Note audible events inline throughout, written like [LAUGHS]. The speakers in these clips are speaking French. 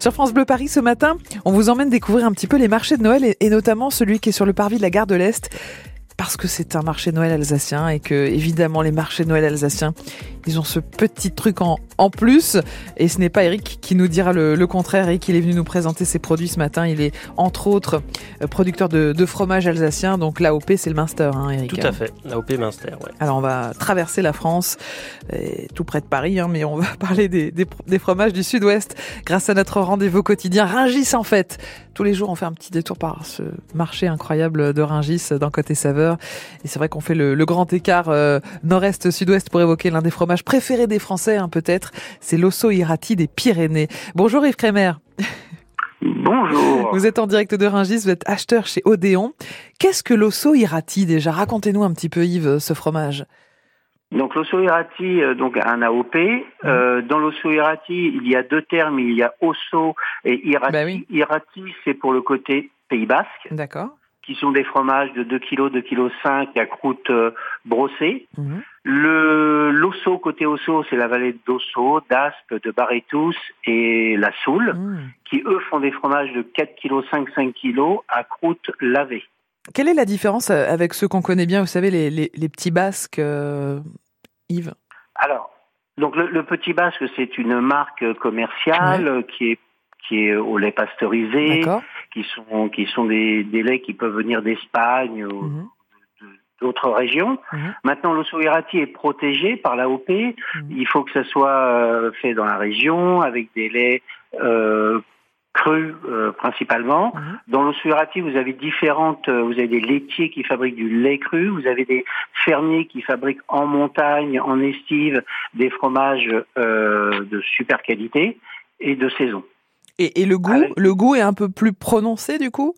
Sur France Bleu Paris ce matin, on vous emmène découvrir un petit peu les marchés de Noël et, notamment celui qui est sur le parvis de la gare de l'Est parce que c'est un marché Noël alsacien et que évidemment les marchés Noël alsaciens ils ont ce petit truc en, en plus. Et ce n'est pas Eric qui nous dira le, le, contraire. Eric il est venu nous présenter ses produits ce matin. Il est entre autres euh, producteur de, de fromage alsacien. Donc l'AOP c'est le Munster hein, Eric tout à fait. l'AOP Munster ouais. alors on va traverser la France tout près de Paris hein, mais on va [LAUGHS] parler des, des, des fromages du sud-ouest. Grâce à notre rendez-vous quotidien Ringis en fait. Tous les jours on fait un petit détour par ce marché incroyable de Ringis dans Côté Saveur. Et c'est vrai qu'on fait le, le, grand écart euh, nord-est sud-ouest pour évoquer l'un des fromages préférés des Français, hein, peut-être. C'est l'osso irati des Pyrénées. Bonjour Yves Crémer. Bonjour. Vous êtes en direct de Ringis, vous êtes acheteur chez Odéon. Qu'est-ce que l'osso irati déjà? Racontez-nous un petit peu Yves ce fromage. Donc l'osso irati, euh, donc un AOP. Mmh. Euh, dans l'osso irati, il y a deux termes, il y a osso et irati. Bah oui. Irati, c'est pour le côté Pays Basque. D'accord qui sont des fromages de 2 kg, 2 kg 5 à croûte euh, brossée. Mmh. Le l'osso côté osso, c'est la vallée d'Osso, d'Aspe, de Barretous et la Soule, mmh. qui eux font des fromages de 4 kg 5 5 kg à croûte lavée. Quelle est la différence avec ceux qu'on connaît bien, vous savez les, les, les petits basques euh, Yves? Alors, donc le, le petit basque, c'est une marque commerciale Ouais. qui est qui est au lait pasteurisé, D'accord. Qui sont qui sont des, des laits qui peuvent venir d'Espagne ou Mhm. d'autres régions. Mhm. Maintenant, l'osso irati est protégé par l'AOP. Mhm. Il faut que ça soit euh, fait dans la région avec des laits euh, crus euh, principalement. Dans l'osso irati, vous avez différentes. euh, Vous avez des laitiers qui fabriquent du lait cru. Vous avez des fermiers qui fabriquent en montagne, en estive, des fromages euh, de super qualité et de saison. Et, et le goût, Avec- le goût est un peu plus prononcé du coup?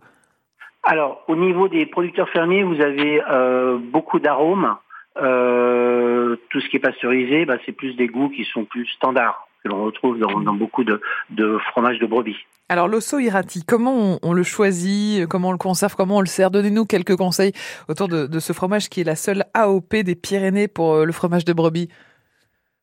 Alors, au niveau des producteurs fermiers, vous avez euh, beaucoup d'arômes. Euh, tout ce qui est pasteurisé, bah, c'est plus des goûts qui sont plus standards que l'on retrouve dans, dans beaucoup de, de fromages de brebis. Alors l'osso irati, comment on, on, le choisit, comment on le conserve, comment on le sert? Donnez-nous quelques conseils autour de, de, ce fromage qui est la seule AOP des Pyrénées pour euh, le fromage de brebis.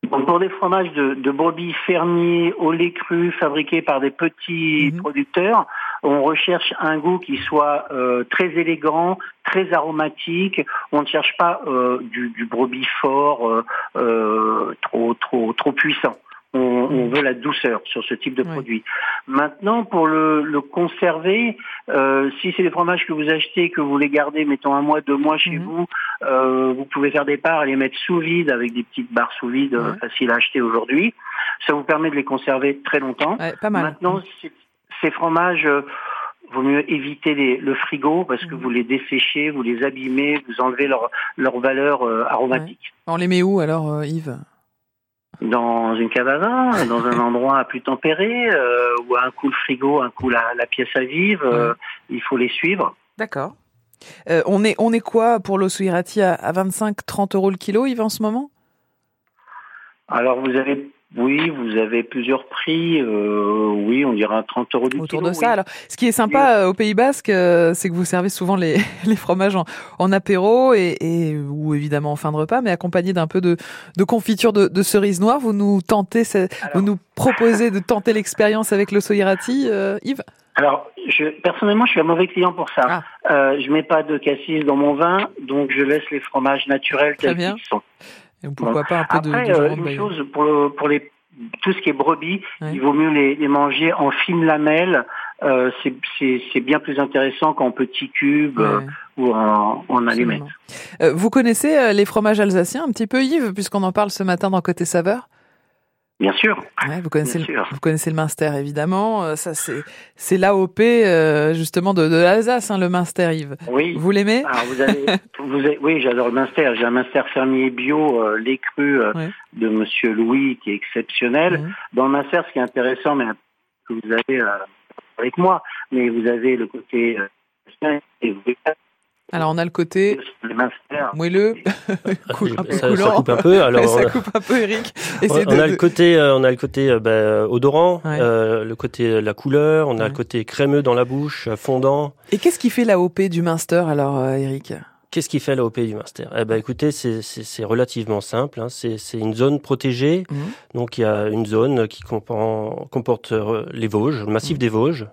Donc pour des fromages de, de brebis fermiers au lait cru fabriqués par des petits Mhm. mmh. producteurs, on recherche un goût qui soit euh, très élégant, très aromatique. On ne cherche pas euh, du, du, brebis fort, euh, euh, trop trop trop puissant. On, on, veut la douceur sur ce type de oui. produit. Maintenant, pour le, le conserver, euh, si c'est des fromages que vous achetez, que vous les gardez, mettons un mois, deux mois chez Mhm. vous, euh, vous pouvez faire des parts et les mettre sous vide avec des petites barres sous vide euh, faciles à acheter aujourd'hui. Ça vous permet de les conserver très longtemps. Ouais, pas mal. Maintenant, ces- ces fromages, euh, vaut mieux éviter les- le frigo parce que Mhm. vous les desséchez, vous les abîmez, vous enlevez leur, leur valeur euh, aromatique. On les met où alors, Yves? Dans une cave à vin, dans un endroit plus tempéré, ou un coup le frigo, un coup la, la pièce à vivre, il faut les suivre. D'accord. Euh, on, est, on est quoi pour l'osso irati à, à 25-30 euros le kilo, Yves, en ce moment? Alors vous avez, oui, vous avez plusieurs prix. euh, oui, on dira 30 euros du Autour kilo. de ça. oui. Alors, ce qui est sympa euh, au Pays Basque, euh, c'est que vous servez souvent les, [LAUGHS] les fromages en, en apéro et, et ou évidemment en fin de repas, mais accompagné d'un peu de, de confiture de, de cerises noires. Vous nous tentez, Alors- vous nous proposez de tenter l'expérience avec le Yves? Alors, je, personnellement, je suis un mauvais client pour ça. Ah. Euh, je mets pas de cassis dans mon vin, donc je laisse les fromages naturels tels bien. qu'ils sont. Et pourquoi pas un peu de, Après, de euh, de une Bayonne. chose pour, le- pour les tout ce qui est brebis, Ouais. il vaut mieux les, les manger en fines lamelles. Euh, c'est- bien plus intéressant qu'en petits cubes euh, ou en, en allumettes. Euh, vous connaissez euh, les fromages alsaciens un petit peu, Yves, puisqu'on en parle ce matin dans Côté Saveur? Bien sûr. Ouais, vous connaissez, Bien le, sûr. vous connaissez le Munster évidemment. Euh, ça c'est c'est l'AOP euh, justement de, de l'Alsace, hein, le Munster, Yves. Oui. Vous l'aimez? Alors vous avez, vous avez, oui, j'adore le Minster. J'ai un Minster fermier bio, euh, lait cru euh, de Monsieur Louis, qui est exceptionnel. Dans le Minster, ce qui est intéressant, mais que vous avez euh, avec moi, mais vous avez le côté et vous avez Alors on a le côté Minster. moelleux, [LAUGHS] ça, ça coupe un peu. Alors, ça on- coupe un peu, Eric. on, Essayez on a le côté, euh, on a le côté euh, bah, odorant, Ouais. euh, le côté euh, la couleur, on a Ouais. le côté crémeux dans la bouche, euh, fondant. Et qu'est-ce qui fait l'AOP du Munster alors, euh, Eric? Qu'est-ce qui fait l'AOP du Munster Eh ben, écoutez, c'est relativement simple. Hein. C'est une zone protégée. Mhm. Donc, il y a une zone qui comprend, comporte euh, les Vosges, le massif Mhm. des Vosges.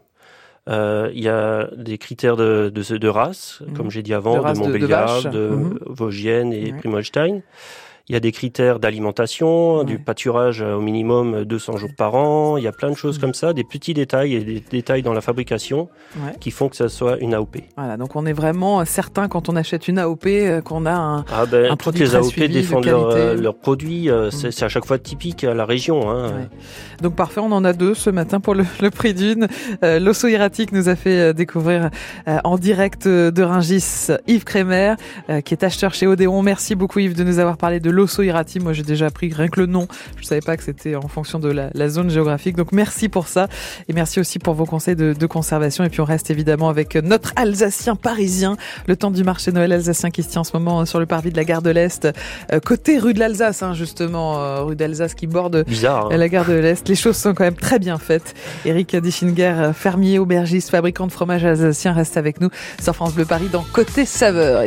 Euh, Il y a des critères de, de, de race, Mhm. comme j'ai dit avant, De de, race de- de Montbéliard, de, Mhm. Vosgienne et Ouais. Primolstein. Il y a des critères d'alimentation, Ouais. du pâturage euh, au minimum 200 jours par an. Il y a plein de choses comme ça, des petits détails et des détails dans la fabrication Ouais. qui font que ça soit une AOP. Voilà, donc on est vraiment certain quand on achète une AOP euh, qu'on a un. Ah ben, Un produit les AOP suivi, défendent leur, euh, leurs produits. euh, Mm. C'est à chaque fois typique à la région. Hein. Ouais. Donc parfait, on en a deux ce matin pour le, le prix d'une. Euh, L'osso hiératique nous a fait euh, découvrir euh, en direct euh, de Ringis Yves Crémer, euh, qui est acheteur chez Odéon. Merci beaucoup Yves de nous avoir parlé de l'osso hiératique. Moi j'ai déjà appris rien que le nom. Je savais pas que c'était en fonction de la, la zone géographique. Donc merci pour ça et merci aussi pour vos conseils de, de conservation. Et puis on reste évidemment avec notre Alsacien parisien, le temps du marché Noël alsacien qui se tient en ce moment euh, sur le parvis de la gare de l'Est, euh, côté rue de l'Alsace hein, justement, euh, rue d'Alsace qui borde Bizarre. hein. la gare de l'Est. Les choses sont quand même très bien faites. Eric Dichinger, fermier, aubergiste, fabricant de fromage alsacien, reste avec nous sur France Bleu Paris dans Côté Saveur.